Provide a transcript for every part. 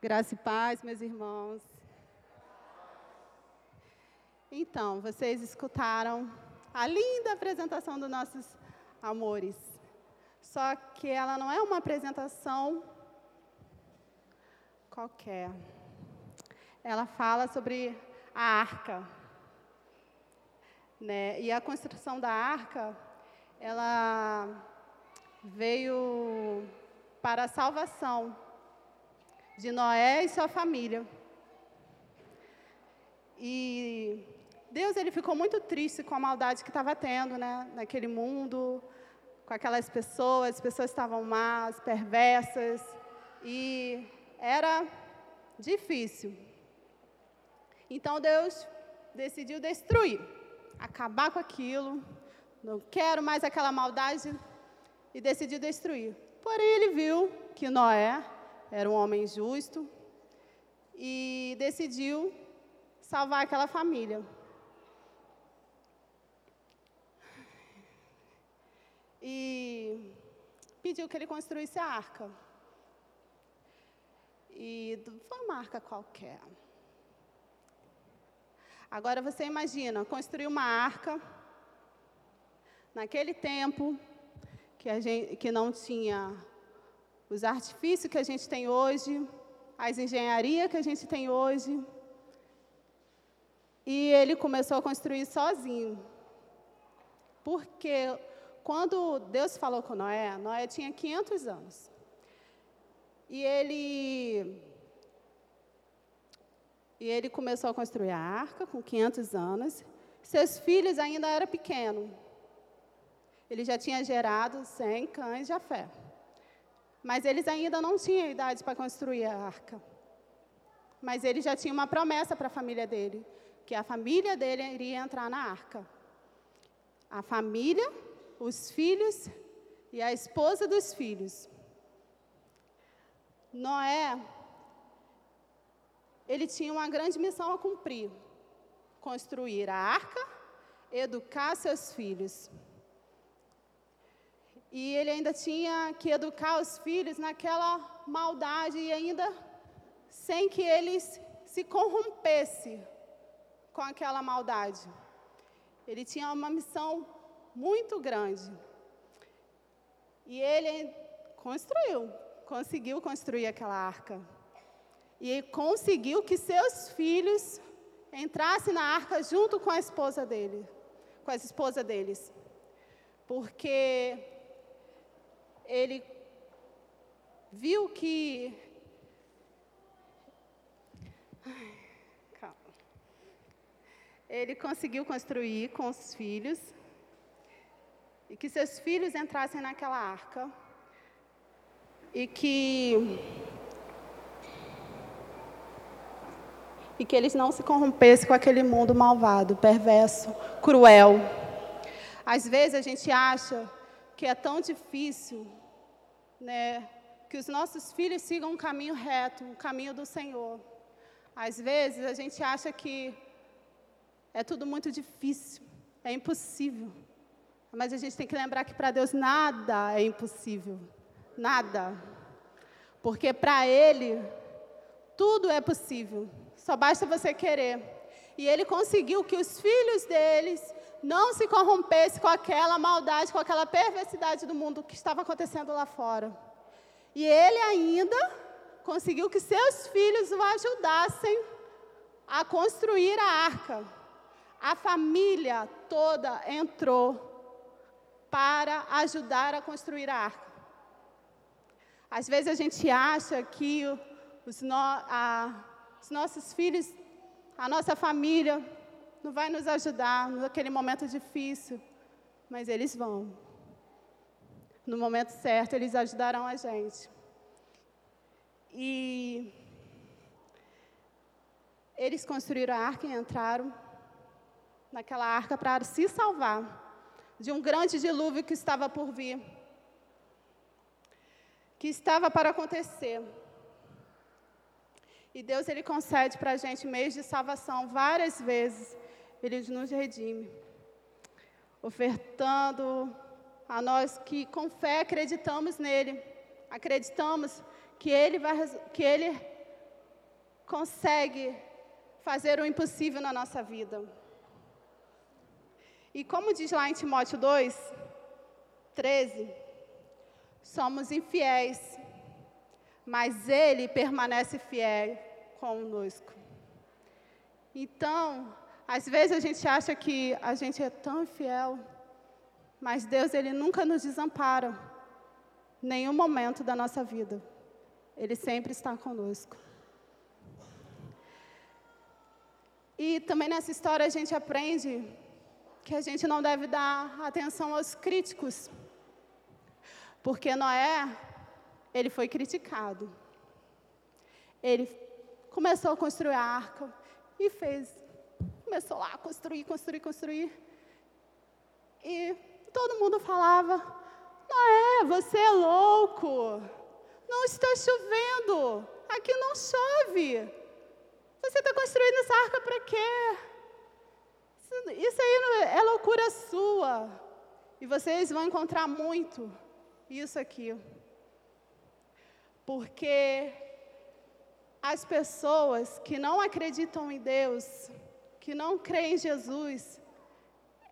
Graça e paz, meus irmãos. Então, vocês escutaram a linda apresentação dos nossos amores. Só que ela não é uma apresentação qualquer. Ela fala sobre a arca. Né? E a construção da arca, ela veio para a salvação de Noé e sua família. E Deus ele ficou muito triste com a maldade que estava tendo, né, naquele mundo, com aquelas pessoas, as pessoas estavam más, perversas, e era difícil. Então Deus decidiu destruir, acabar com aquilo, não quero mais aquela maldade, e decidiu destruir. Porém, ele viu que Noé era um homem justo e decidiu salvar aquela família. E pediu que ele construísse a arca. E foi uma arca qualquer. Agora você imagina, construir uma arca naquele tempo que, gente, que não tinha os artifícios que a gente tem hoje, as engenharias que a gente tem hoje. E ele começou a construir sozinho. Porque quando Deus falou com Noé, Noé tinha 500 anos. E ele e ele começou a construir a arca com 500 anos. Seus filhos ainda eram pequenos. Ele já tinha gerado 100 cães de fé. Mas eles ainda não tinham idade para construir a arca. Mas ele já tinha uma promessa para a família dele, que a família dele iria entrar na arca. A família, os filhos e a esposa dos filhos. Noé, ele tinha uma grande missão a cumprir: construir a arca, educar seus filhos. E ele ainda tinha que educar os filhos naquela maldade e ainda sem que eles se corrompessem com aquela maldade. Ele tinha uma missão muito grande. E ele construiu, conseguiu construir aquela arca. E conseguiu que seus filhos entrassem na arca junto com a esposa dele, com a esposa deles. Porque ele viu que. calma. Ele conseguiu construir com os filhos e que seus filhos entrassem naquela arca e que e que eles não se corrompessem com aquele mundo malvado, perverso, cruel. Às vezes a gente acha que é tão difícil né, que os nossos filhos sigam um caminho reto, um caminho do Senhor. Às vezes a gente acha que é tudo muito difícil, é impossível. Mas a gente tem que lembrar que para Deus nada é impossível. Nada. Porque para Ele tudo é possível. Só basta você querer. E Ele conseguiu que os filhos deles não se corrompesse com aquela maldade, com aquela perversidade do mundo que estava acontecendo lá fora. E ele ainda conseguiu que seus filhos o ajudassem a construir a arca. A família toda entrou para ajudar a construir a arca. Às vezes a gente acha que os, no, a, os nossos filhos, a nossa família, não vai nos ajudar naquele momento difícil, mas eles vão. No momento certo, eles ajudarão a gente. E eles construíram a arca e entraram naquela arca para se salvar de um grande dilúvio que estava por vir, que estava para acontecer. E Deus ele concede para a gente meios de salvação várias vezes ele nos redime, ofertando a nós que com fé acreditamos nele, acreditamos que ele vai, que ele consegue fazer o impossível na nossa vida. E como diz lá em Timóteo 2, 13, somos infiéis, mas Ele permanece fiel conosco. Então, às vezes a gente acha que a gente é tão infiel, mas Deus, Ele nunca nos desampara, nenhum momento da nossa vida. Ele sempre está conosco. E também nessa história a gente aprende que a gente não deve dar atenção aos críticos. Porque Noé, ele foi criticado. Ele começou a construir a arca e fez. Começou lá a construir, construir, construir. E todo mundo falava: Noé, você é louco. Não está chovendo. Aqui não chove. Você está construindo essa arca para quê? Isso, isso aí é loucura sua. E vocês vão encontrar muito isso aqui. Porque as pessoas que não acreditam em Deus, que não creem em Jesus,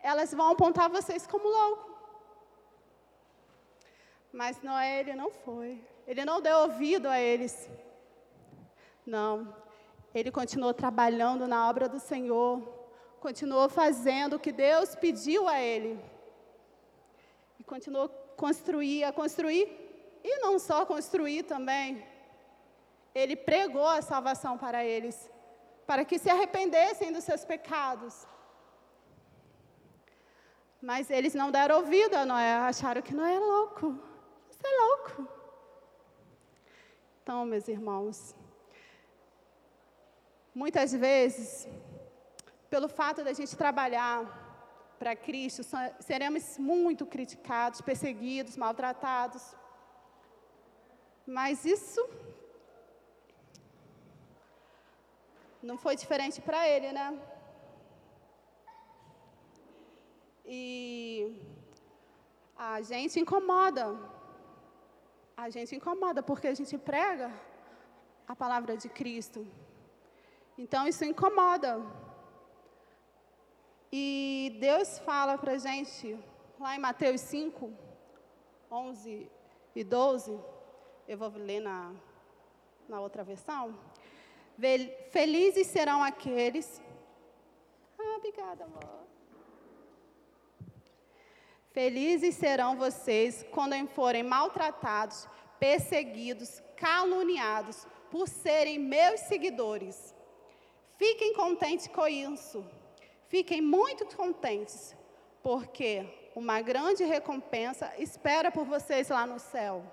elas vão apontar vocês como louco. Mas Noé, ele não foi. Ele não deu ouvido a eles. Não. Ele continuou trabalhando na obra do Senhor, continuou fazendo o que Deus pediu a ele. E continuou construir, a construir, e não só construir também. Ele pregou a salvação para eles, para que se arrependessem dos seus pecados. Mas eles não deram ouvido a Noé, acharam que Noé é louco. Você é louco. Então, meus irmãos, Muitas vezes, pelo fato da gente trabalhar para Cristo, seremos muito criticados, perseguidos, maltratados. Mas isso não foi diferente para ele, né? E a gente incomoda. A gente incomoda porque a gente prega a palavra de Cristo. Então isso incomoda. E Deus fala para a gente, lá em Mateus 5, 11 e 12, eu vou ler na, na outra versão. Felizes serão aqueles. Ah, obrigada, amor. Felizes serão vocês quando forem maltratados, perseguidos, caluniados por serem meus seguidores. Fiquem contentes com isso. Fiquem muito contentes, porque uma grande recompensa espera por vocês lá no céu.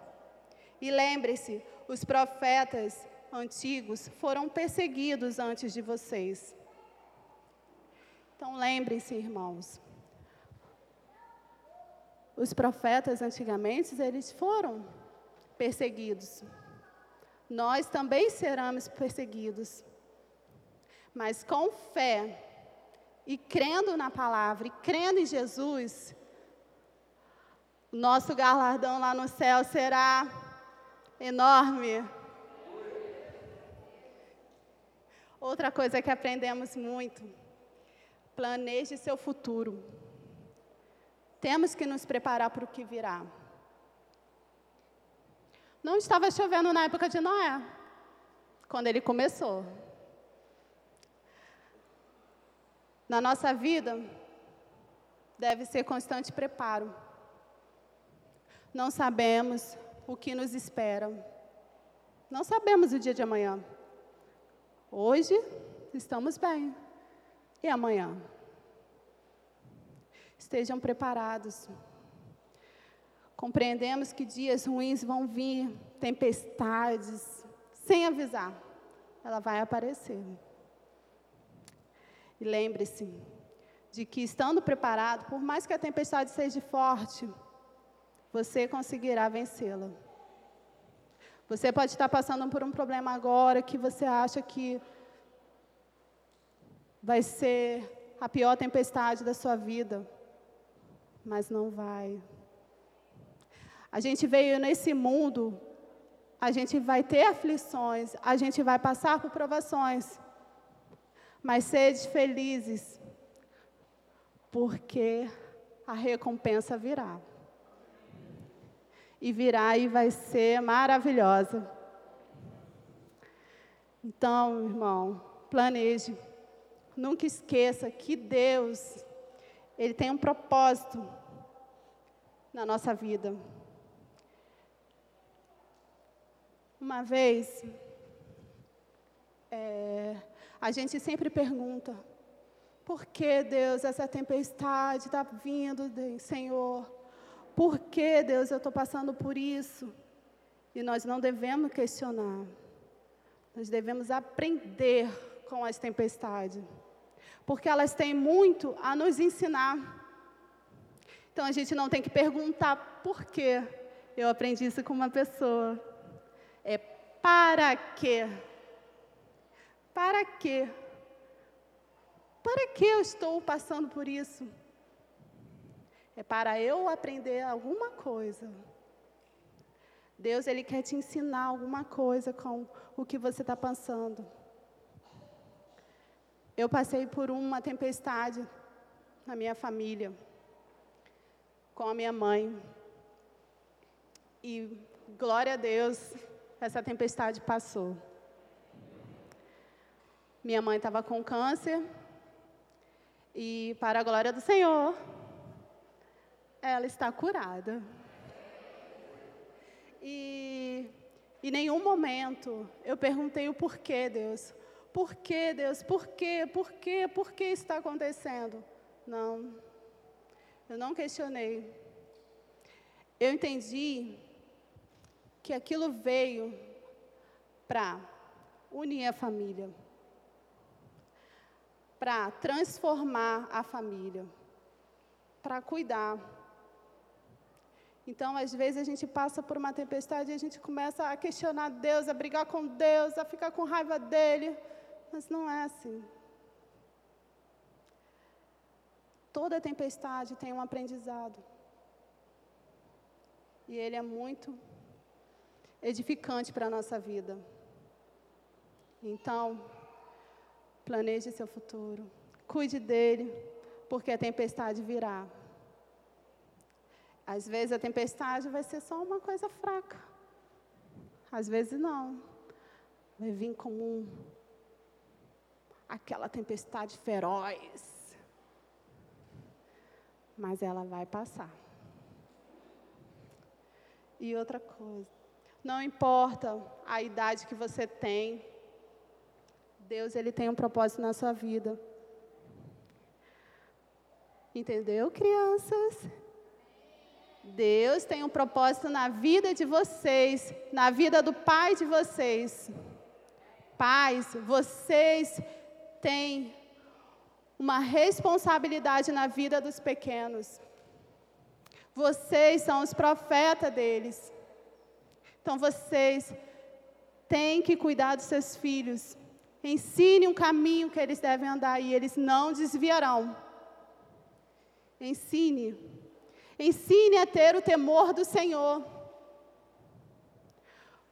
E lembre-se, os profetas antigos foram perseguidos antes de vocês. Então lembre-se, irmãos. Os profetas antigamente, eles foram perseguidos. Nós também seremos perseguidos. Mas com fé e crendo na palavra e crendo em Jesus, nosso galardão lá no céu será enorme. Outra coisa que aprendemos muito: planeje seu futuro. Temos que nos preparar para o que virá. Não estava chovendo na época de Noé, quando ele começou. Na nossa vida, deve ser constante preparo. Não sabemos o que nos espera. Não sabemos o dia de amanhã. Hoje estamos bem. E amanhã? Estejam preparados. Compreendemos que dias ruins vão vir, tempestades, sem avisar. Ela vai aparecer. E lembre-se de que, estando preparado, por mais que a tempestade seja forte, você conseguirá vencê-la. Você pode estar passando por um problema agora que você acha que vai ser a pior tempestade da sua vida, mas não vai. A gente veio nesse mundo a gente vai ter aflições, a gente vai passar por provações. Mas sede felizes, porque a recompensa virá. E virá e vai ser maravilhosa. Então, irmão, planeje. Nunca esqueça que Deus, Ele tem um propósito na nossa vida. Uma vez, é, a gente sempre pergunta: por que, Deus, essa tempestade está vindo, Senhor? Por que, Deus, eu estou passando por isso? E nós não devemos questionar, nós devemos aprender com as tempestades, porque elas têm muito a nos ensinar. Então a gente não tem que perguntar por quê. Eu aprendi isso com uma pessoa. É para quê? Para quê? Para que eu estou passando por isso? É para eu aprender alguma coisa. Deus, Ele quer te ensinar alguma coisa com o que você está passando. Eu passei por uma tempestade na minha família, com a minha mãe. E, glória a Deus, essa tempestade passou. Minha mãe estava com câncer, e, para a glória do Senhor, ela está curada. E em nenhum momento eu perguntei o porquê, Deus. Por que, Deus? Por quê? Por quê? Por que está acontecendo? Não. Eu não questionei. Eu entendi que aquilo veio para unir a família, para transformar a família, para cuidar. Então, às vezes, a gente passa por uma tempestade e a gente começa a questionar Deus, a brigar com Deus, a ficar com raiva dele. Mas não é assim. Toda tempestade tem um aprendizado. E ele é muito edificante para a nossa vida. Então, planeje seu futuro. Cuide dele, porque a tempestade virá. Às vezes a tempestade vai ser só uma coisa fraca. Às vezes não. Vai vir como um, aquela tempestade feroz. Mas ela vai passar. E outra coisa, não importa a idade que você tem, Deus ele tem um propósito na sua vida. Entendeu, crianças? Deus tem um propósito na vida de vocês, na vida do pai de vocês. Pais, vocês têm uma responsabilidade na vida dos pequenos. Vocês são os profetas deles. Então vocês têm que cuidar dos seus filhos. Ensine um caminho que eles devem andar e eles não desviarão. Ensine. Ensine a ter o temor do Senhor.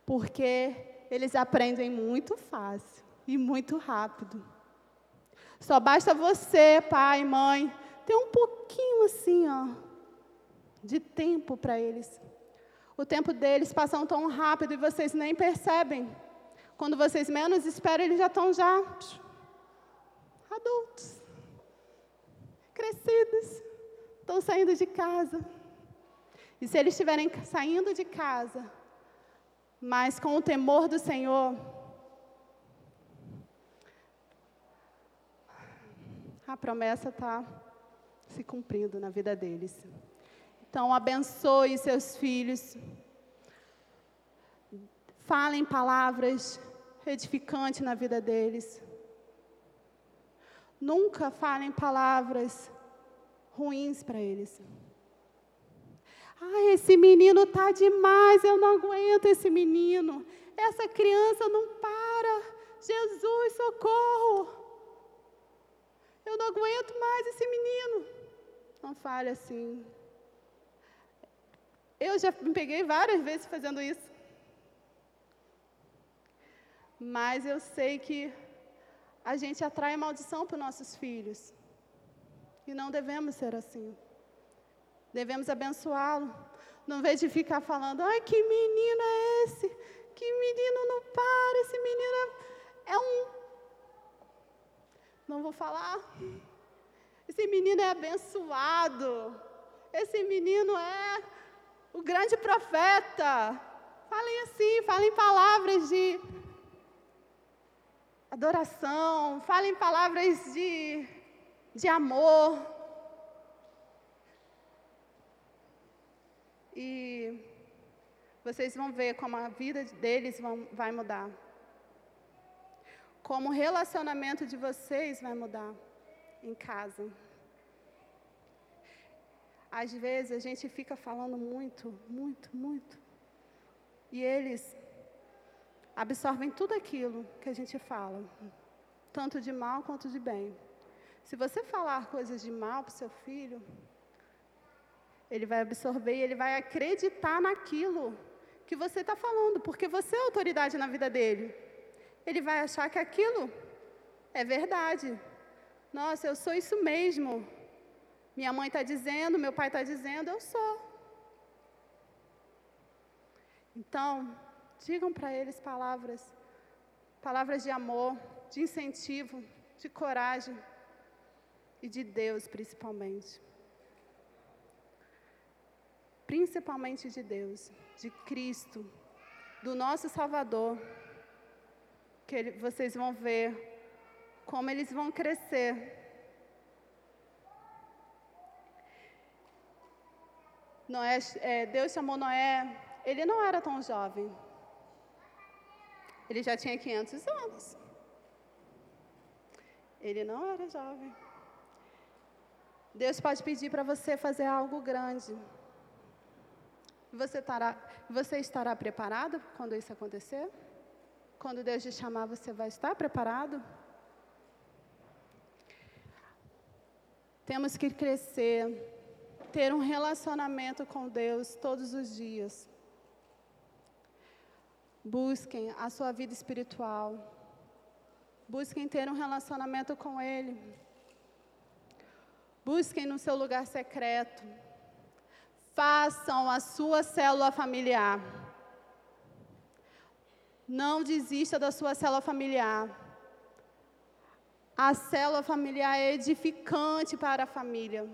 Porque eles aprendem muito fácil e muito rápido. Só basta você, pai, mãe, ter um pouquinho assim, ó, de tempo para eles. O tempo deles passa tão rápido e vocês nem percebem. Quando vocês menos esperam, eles já estão já adultos, crescidos, estão saindo de casa. E se eles estiverem saindo de casa, mas com o temor do Senhor, a promessa está se cumprindo na vida deles. Então, abençoe seus filhos. Falem palavras edificantes na vida deles. Nunca falem palavras ruins para eles. Ai, esse menino tá demais, eu não aguento esse menino. Essa criança não para. Jesus, socorro. Eu não aguento mais esse menino. Não fale assim. Eu já me peguei várias vezes fazendo isso. Mas eu sei que a gente atrai maldição para os nossos filhos. E não devemos ser assim. Devemos abençoá-lo. Não vez de ficar falando, ai, que menino é esse? Que menino não para, esse menino é, é um. Não vou falar. Esse menino é abençoado. Esse menino é o grande profeta. Falem assim, falem palavras de adoração, falem palavras de, de amor. E vocês vão ver como a vida deles vão, vai mudar. Como o relacionamento de vocês vai mudar em casa. Às vezes a gente fica falando muito, muito, muito. E eles absorvem tudo aquilo que a gente fala, tanto de mal quanto de bem. Se você falar coisas de mal para o seu filho, ele vai absorver e ele vai acreditar naquilo que você está falando, porque você é autoridade na vida dele. Ele vai achar que aquilo é verdade. Nossa, eu sou isso mesmo. Minha mãe está dizendo, meu pai está dizendo, eu sou. Então, digam para eles palavras, palavras de amor, de incentivo, de coragem e de Deus principalmente principalmente de Deus, de Cristo, do nosso Salvador, que ele, vocês vão ver como eles vão crescer. Noé, é, Deus chamou Noé, ele não era tão jovem. Ele já tinha 500 anos. Ele não era jovem. Deus pode pedir para você fazer algo grande. Você estará, você estará preparado quando isso acontecer? Quando Deus te chamar, você vai estar preparado? Temos que crescer, ter um relacionamento com Deus todos os dias. Busquem a sua vida espiritual. Busquem ter um relacionamento com Ele. Busquem no seu lugar secreto. Façam a sua célula familiar. Não desista da sua célula familiar. A célula familiar é edificante para a família.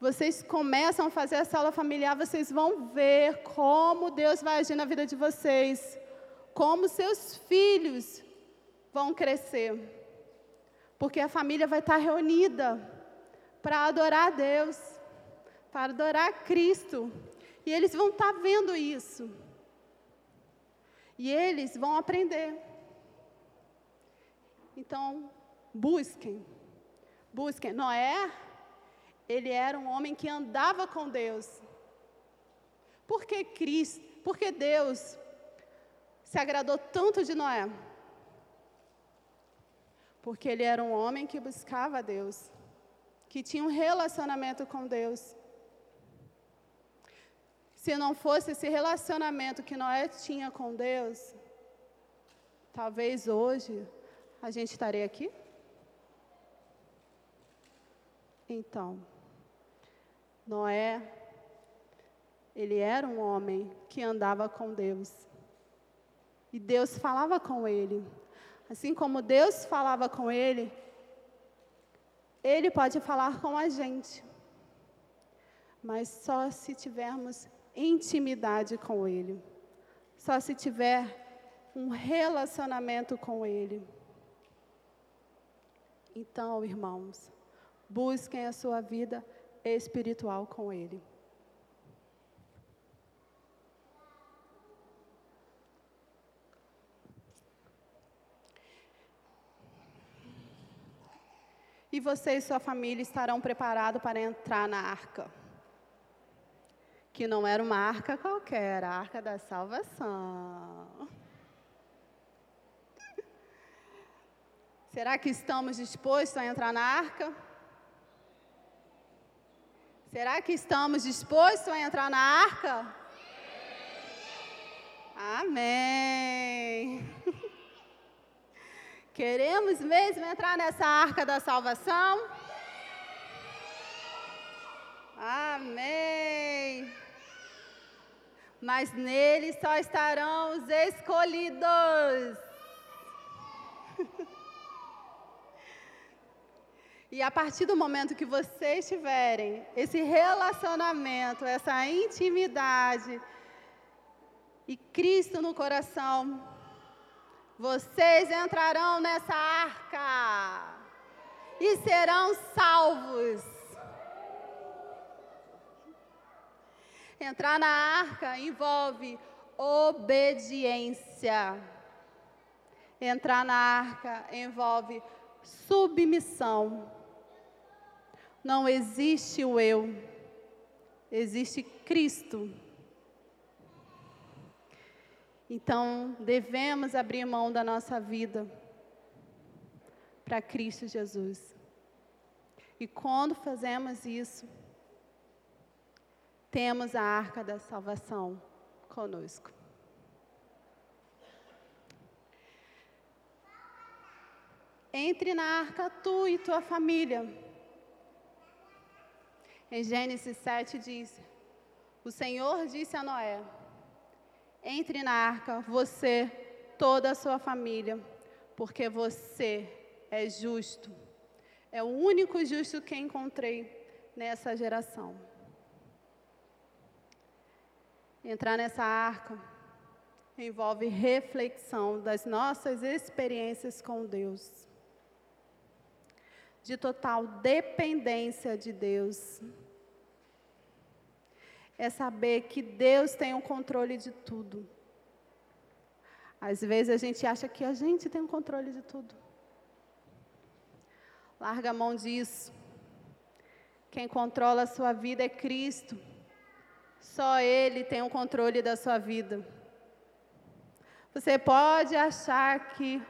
Vocês começam a fazer a célula familiar, vocês vão ver como Deus vai agir na vida de vocês, como seus filhos vão crescer. Porque a família vai estar reunida para adorar a Deus para adorar Cristo. E eles vão estar vendo isso. E eles vão aprender. Então, busquem. Busquem. Noé, ele era um homem que andava com Deus. Por que Cristo? Por que Deus se agradou tanto de Noé? Porque ele era um homem que buscava Deus, que tinha um relacionamento com Deus. Se não fosse esse relacionamento que Noé tinha com Deus, talvez hoje a gente estaria aqui. Então, Noé, ele era um homem que andava com Deus. E Deus falava com ele. Assim como Deus falava com ele, ele pode falar com a gente. Mas só se tivermos intimidade com Ele. Só se tiver um relacionamento com Ele. Então, irmãos, busquem a sua vida espiritual com Ele. E você e sua família estarão preparados para entrar na arca que não era uma arca qualquer, a arca da salvação. Será que estamos dispostos a entrar na arca? Será que estamos dispostos a entrar na arca? Amém. Queremos mesmo entrar nessa arca da salvação? Amém. Mas nele só estarão os escolhidos. E a partir do momento que vocês tiverem esse relacionamento, essa intimidade e Cristo no coração, vocês entrarão nessa arca e serão salvos. Entrar na arca envolve obediência. Entrar na arca envolve submissão. Não existe o eu, existe Cristo. Então, devemos abrir mão da nossa vida para Cristo Jesus. E quando fazemos isso, temos a arca da salvação conosco. Entre na arca tu e tua família. Em Gênesis 7 diz: O Senhor disse a Noé: Entre na arca, você, toda a sua família, porque você é justo. É o único justo que encontrei nessa geração. Entrar nessa arca envolve reflexão das nossas experiências com Deus, de total dependência de Deus é saber que Deus tem o controle de tudo. Às vezes a gente acha que a gente tem o controle de tudo. Larga a mão disso. Quem controla a sua vida é Cristo. Só Ele tem o controle da sua vida. Você pode achar que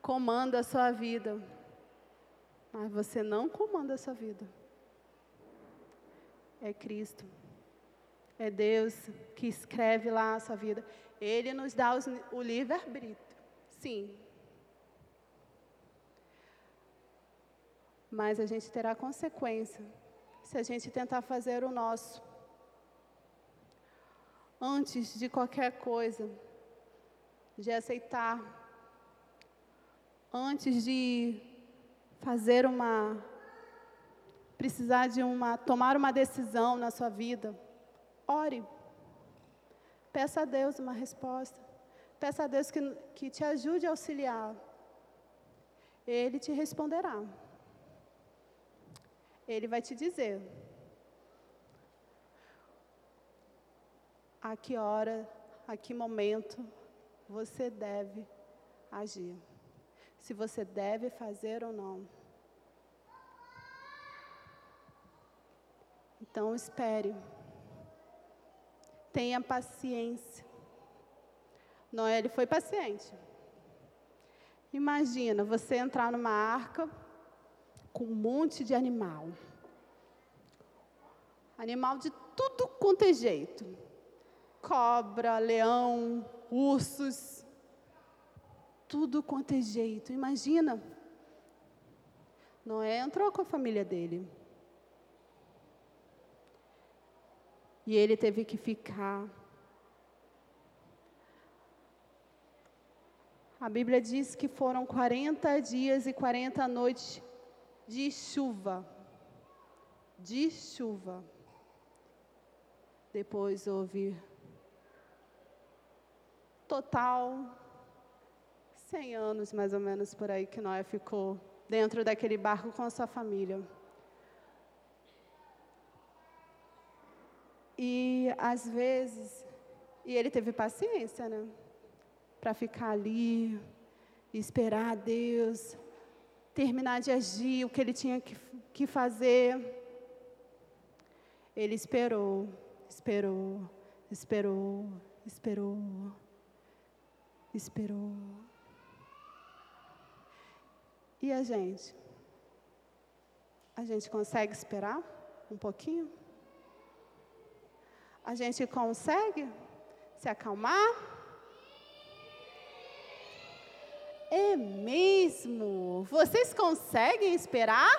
comanda a sua vida, mas você não comanda a sua vida. É Cristo. É Deus que escreve lá a sua vida. Ele nos dá os, o livre-arbítrio. Sim. Mas a gente terá consequência se a gente tentar fazer o nosso. Antes de qualquer coisa, de aceitar, antes de fazer uma precisar de uma tomar uma decisão na sua vida, Ore. Peça a Deus uma resposta. Peça a Deus que, que te ajude a auxiliar. Ele te responderá. Ele vai te dizer a que hora, a que momento você deve agir. Se você deve fazer ou não. Então espere. Tenha paciência. Noé ele foi paciente. Imagina você entrar numa arca com um monte de animal. Animal de tudo quanto é jeito. Cobra, leão, ursos. Tudo quanto é jeito. Imagina. Noé entrou com a família dele. E ele teve que ficar. A Bíblia diz que foram 40 dias e 40 noites de chuva. De chuva. Depois houve total 100 anos mais ou menos por aí que Noé ficou dentro daquele barco com a sua família. E às vezes, e ele teve paciência, né? Para ficar ali, esperar Deus, terminar de agir o que ele tinha que, que fazer. Ele esperou, esperou, esperou, esperou, esperou. E a gente? A gente consegue esperar um pouquinho? A gente consegue se acalmar? É mesmo. Vocês conseguem esperar?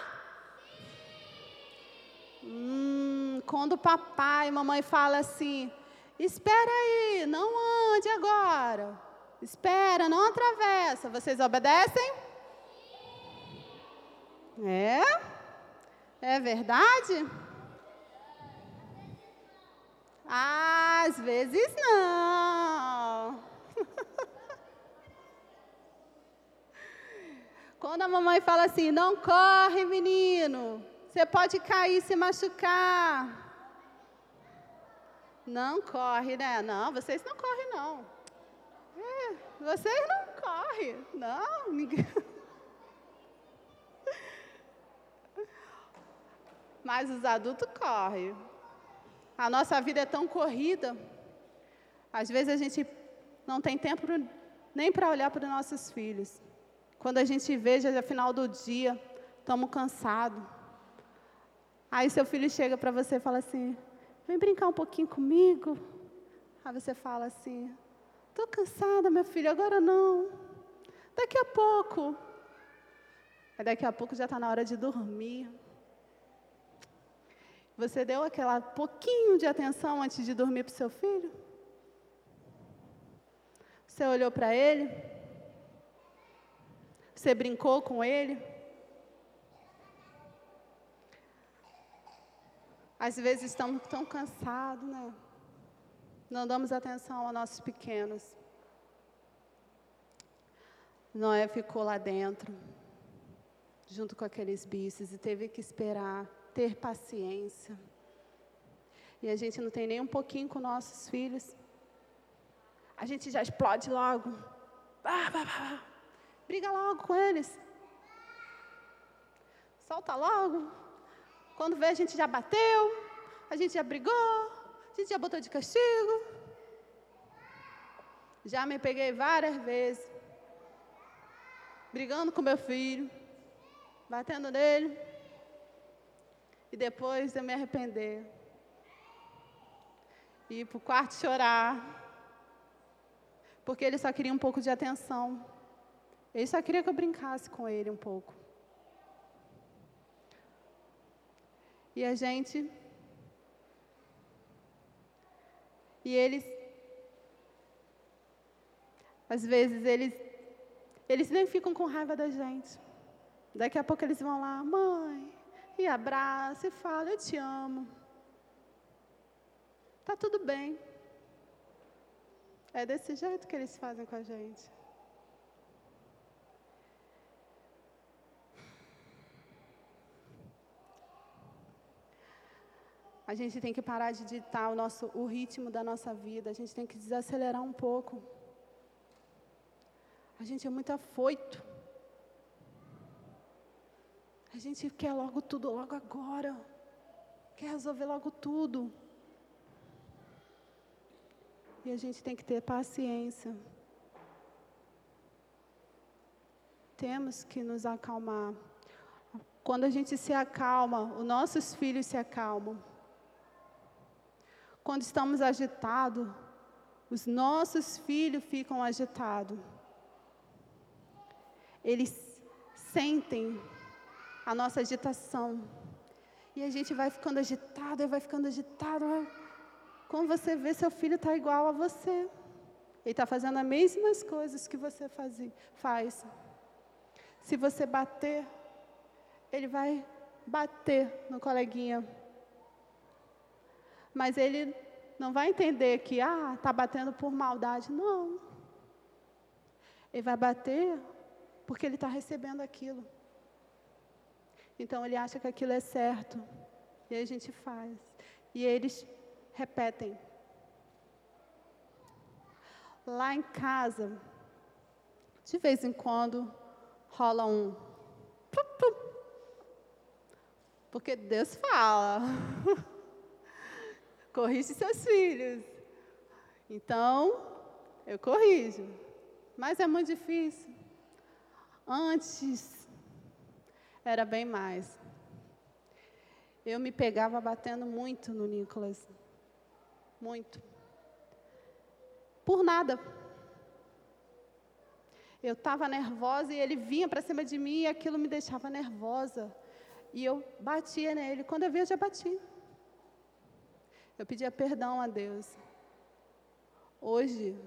Hum, quando o papai e mamãe falam assim, espera aí, não ande agora. Espera, não atravessa. Vocês obedecem? É? É verdade? Às vezes não. Quando a mamãe fala assim, não corre, menino, você pode cair e se machucar. Não corre, né? Não, vocês não correm, não. É, vocês não correm, não. Ninguém... Mas os adultos correm. A nossa vida é tão corrida. Às vezes a gente não tem tempo nem para olhar para os nossos filhos. Quando a gente vê, já é final do dia, estamos cansados. Aí seu filho chega para você e fala assim: vem brincar um pouquinho comigo. Aí você fala assim: estou cansada, meu filho, agora não. Daqui a pouco. Aí daqui a pouco já está na hora de dormir. Você deu aquela pouquinho de atenção antes de dormir para o seu filho? Você olhou para ele? Você brincou com ele? Às vezes estamos tão cansados, né? Não damos atenção aos nossos pequenos. Noé ficou lá dentro, junto com aqueles bichos, e teve que esperar, ter paciência. E a gente não tem nem um pouquinho com nossos filhos. A gente já explode logo. Bah, bah, bah. Briga logo com eles. Solta logo. Quando vê, a gente já bateu, a gente já brigou, a gente já botou de castigo. Já me peguei várias vezes, brigando com meu filho, batendo nele, e depois eu me arrepender. Ir para o quarto chorar, porque ele só queria um pouco de atenção. Ele só queria que eu brincasse com ele um pouco. E a gente. E eles. Às vezes eles. Eles nem ficam com raiva da gente. Daqui a pouco eles vão lá, mãe, e abraça e fala, eu te amo. Tá tudo bem. É desse jeito que eles fazem com a gente. A gente tem que parar de ditar o, nosso, o ritmo da nossa vida, a gente tem que desacelerar um pouco. A gente é muito afoito. A gente quer logo tudo, logo agora. Quer resolver logo tudo. E a gente tem que ter paciência. Temos que nos acalmar. Quando a gente se acalma, os nossos filhos se acalmam. Quando estamos agitados, os nossos filhos ficam agitados. Eles sentem a nossa agitação. E a gente vai ficando agitado, e vai ficando agitado. Quando você vê, seu filho está igual a você. Ele está fazendo as mesmas coisas que você faz. Se você bater, ele vai bater no coleguinha mas ele não vai entender que, ah, está batendo por maldade. Não. Ele vai bater porque ele está recebendo aquilo. Então ele acha que aquilo é certo. E a gente faz. E eles repetem. Lá em casa, de vez em quando, rola um. Porque Deus fala. corrige seus filhos. Então, eu corrijo. Mas é muito difícil. Antes, era bem mais. Eu me pegava batendo muito no Nicolas. Muito. Por nada. Eu estava nervosa e ele vinha para cima de mim e aquilo me deixava nervosa. E eu batia nele. Quando eu vi, eu já bati. Eu pedia perdão a Deus. Hoje,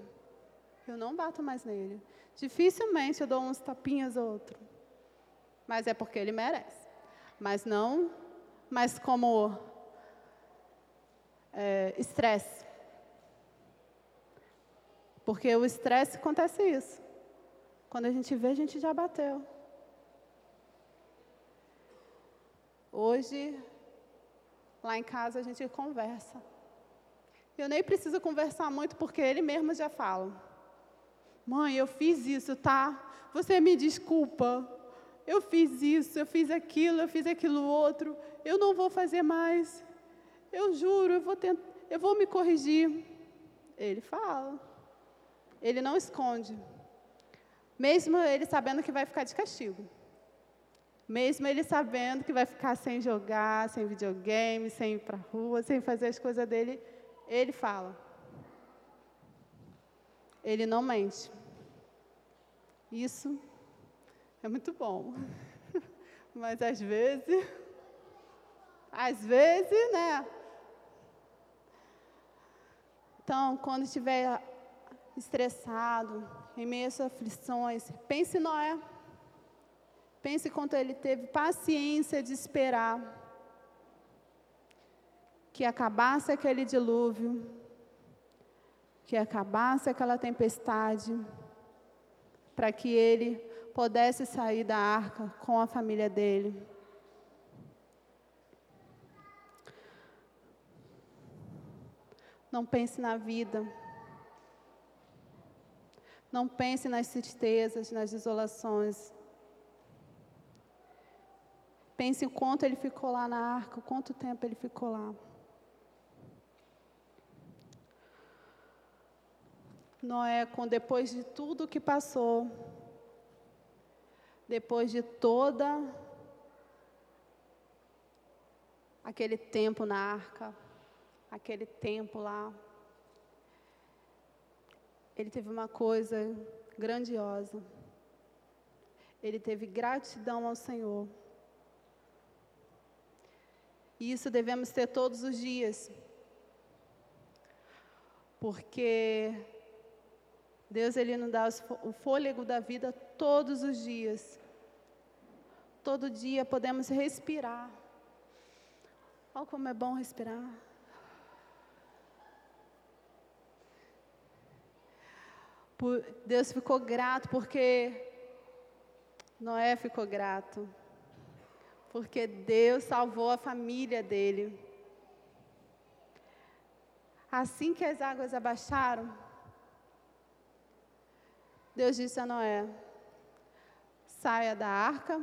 eu não bato mais nele. Dificilmente eu dou uns tapinhas ou outro. Mas é porque ele merece. Mas não, mas como é, estresse. Porque o estresse acontece isso. Quando a gente vê, a gente já bateu. Hoje, lá em casa, a gente conversa. Eu nem preciso conversar muito, porque ele mesmo já fala. Mãe, eu fiz isso, tá? Você me desculpa. Eu fiz isso, eu fiz aquilo, eu fiz aquilo outro. Eu não vou fazer mais. Eu juro, eu vou, tentar, eu vou me corrigir. Ele fala. Ele não esconde. Mesmo ele sabendo que vai ficar de castigo. Mesmo ele sabendo que vai ficar sem jogar, sem videogame, sem ir para a rua, sem fazer as coisas dele, ele fala. Ele não mente. Isso é muito bom. Mas às vezes, às vezes, né? Então, quando estiver estressado, em meio às aflições, pense em Noé. Pense quanto ele teve paciência de esperar que acabasse aquele dilúvio, que acabasse aquela tempestade, para que ele pudesse sair da arca com a família dele. Não pense na vida. Não pense nas tristezas, nas desolações. Pense o quanto ele ficou lá na arca, quanto tempo ele ficou lá. Noé, com depois de tudo que passou, depois de toda aquele tempo na arca, aquele tempo lá, ele teve uma coisa grandiosa. Ele teve gratidão ao Senhor. E isso devemos ter todos os dias. Porque Deus ele nos dá o fôlego da vida todos os dias. Todo dia podemos respirar. Olha como é bom respirar. Deus ficou grato porque Noé ficou grato porque Deus salvou a família dele. Assim que as águas abaixaram, Deus disse a Noé: saia da arca,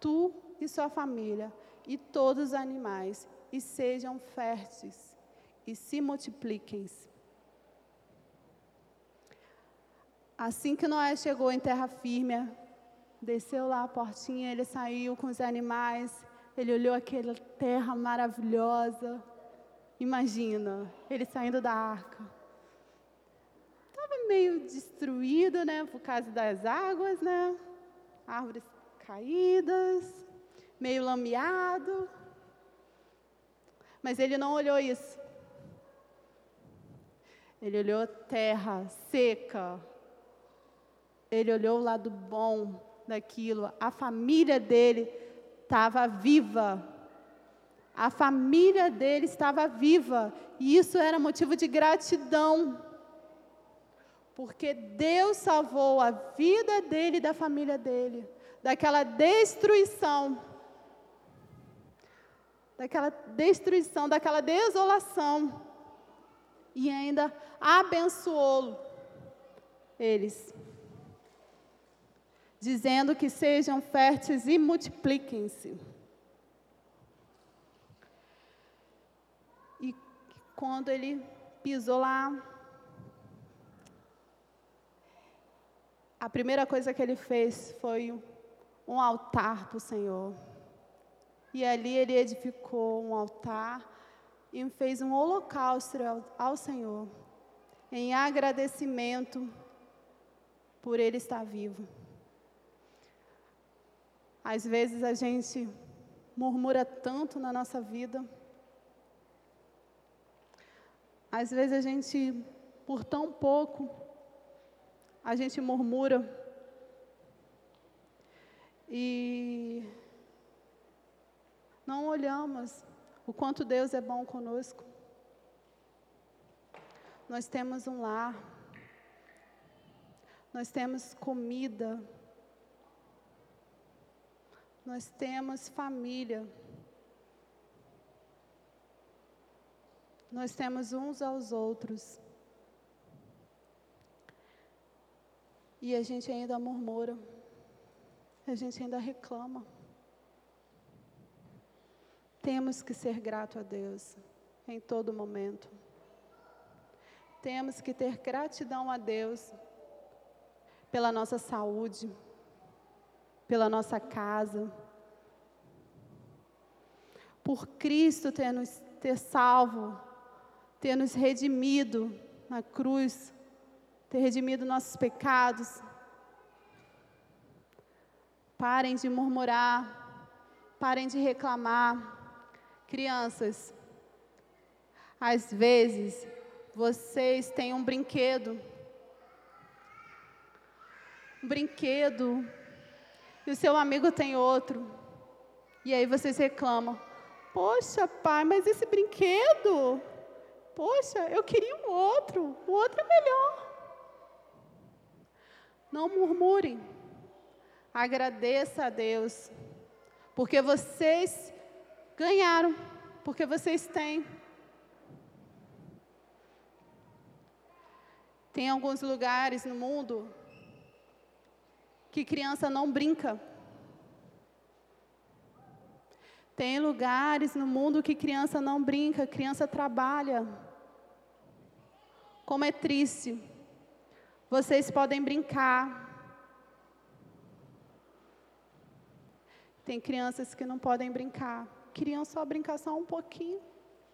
tu e sua família, e todos os animais, e sejam férteis, e se multipliquem-se. Assim que Noé chegou em terra firme, Desceu lá a portinha, ele saiu com os animais, ele olhou aquela terra maravilhosa. Imagina, ele saindo da arca. Meio destruído, né, por causa das águas, né? Árvores caídas, meio lameado. Mas ele não olhou isso. Ele olhou terra seca. Ele olhou o lado bom daquilo. A família dele estava viva. A família dele estava viva. E isso era motivo de gratidão. Porque Deus salvou a vida dele e da família dele daquela destruição. Daquela destruição, daquela desolação. E ainda abençoou eles dizendo que sejam férteis e multipliquem-se. E quando ele pisou lá, a primeira coisa que ele fez foi um altar para o Senhor. E ali ele edificou um altar e fez um holocausto ao Senhor, em agradecimento por Ele estar vivo. Às vezes a gente murmura tanto na nossa vida. Às vezes a gente, por tão pouco, a gente murmura. E não olhamos o quanto Deus é bom conosco. Nós temos um lar, nós temos comida, nós temos família. Nós temos uns aos outros. E a gente ainda murmura. A gente ainda reclama. Temos que ser grato a Deus em todo momento. Temos que ter gratidão a Deus pela nossa saúde, pela nossa casa, por Cristo ter nos ter salvo, ter nos redimido na cruz, ter redimido nossos pecados. Parem de murmurar, parem de reclamar. Crianças, às vezes vocês têm um brinquedo, um brinquedo e o seu amigo tem outro. E aí vocês reclamam: Poxa, pai, mas esse brinquedo, poxa, eu queria um outro, o outro é melhor. Não murmurem, agradeça a Deus, porque vocês ganharam, porque vocês têm. Tem alguns lugares no mundo que criança não brinca. Tem lugares no mundo que criança não brinca, criança trabalha. Como é triste. Vocês podem brincar. Tem crianças que não podem brincar. Queriam só brincar só um pouquinho.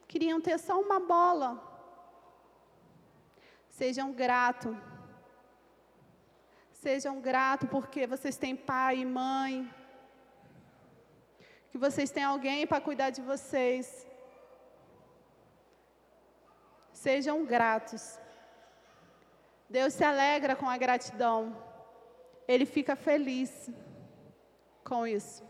Queriam ter só uma bola. Sejam gratos Sejam gratos porque vocês têm pai e mãe. Que vocês têm alguém para cuidar de vocês. Sejam gratos. Deus se alegra com a gratidão. Ele fica feliz com isso.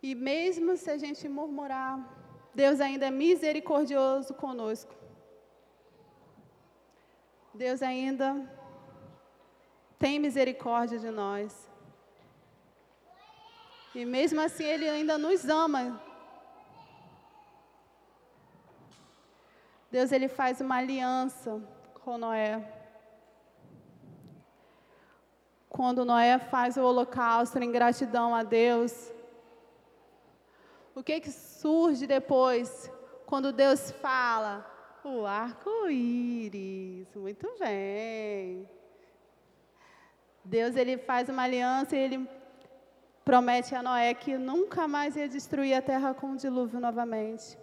E mesmo se a gente murmurar, Deus ainda é misericordioso conosco. Deus ainda tem misericórdia de nós. E mesmo assim, Ele ainda nos ama. Deus, Ele faz uma aliança com Noé. Quando Noé faz o holocausto em gratidão a Deus, o que, que surge depois, quando Deus fala? O arco-íris. Muito bem. Deus ele faz uma aliança e ele promete a Noé que nunca mais ia destruir a terra com o dilúvio novamente.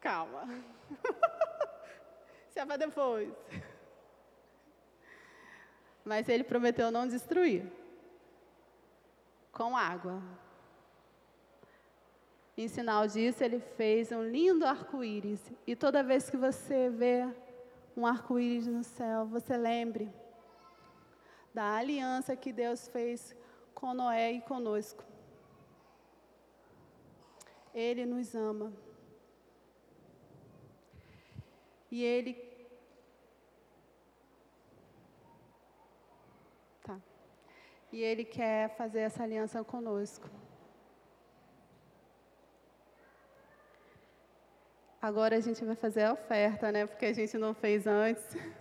Calma. Se é para depois mas ele prometeu não destruir com água. Em sinal disso, ele fez um lindo arco-íris. E toda vez que você vê um arco-íris no céu, você lembre da aliança que Deus fez com Noé e conosco. Ele nos ama. E Ele E Ele quer fazer essa aliança conosco. Agora a gente vai fazer a oferta, né? Porque a gente não fez antes.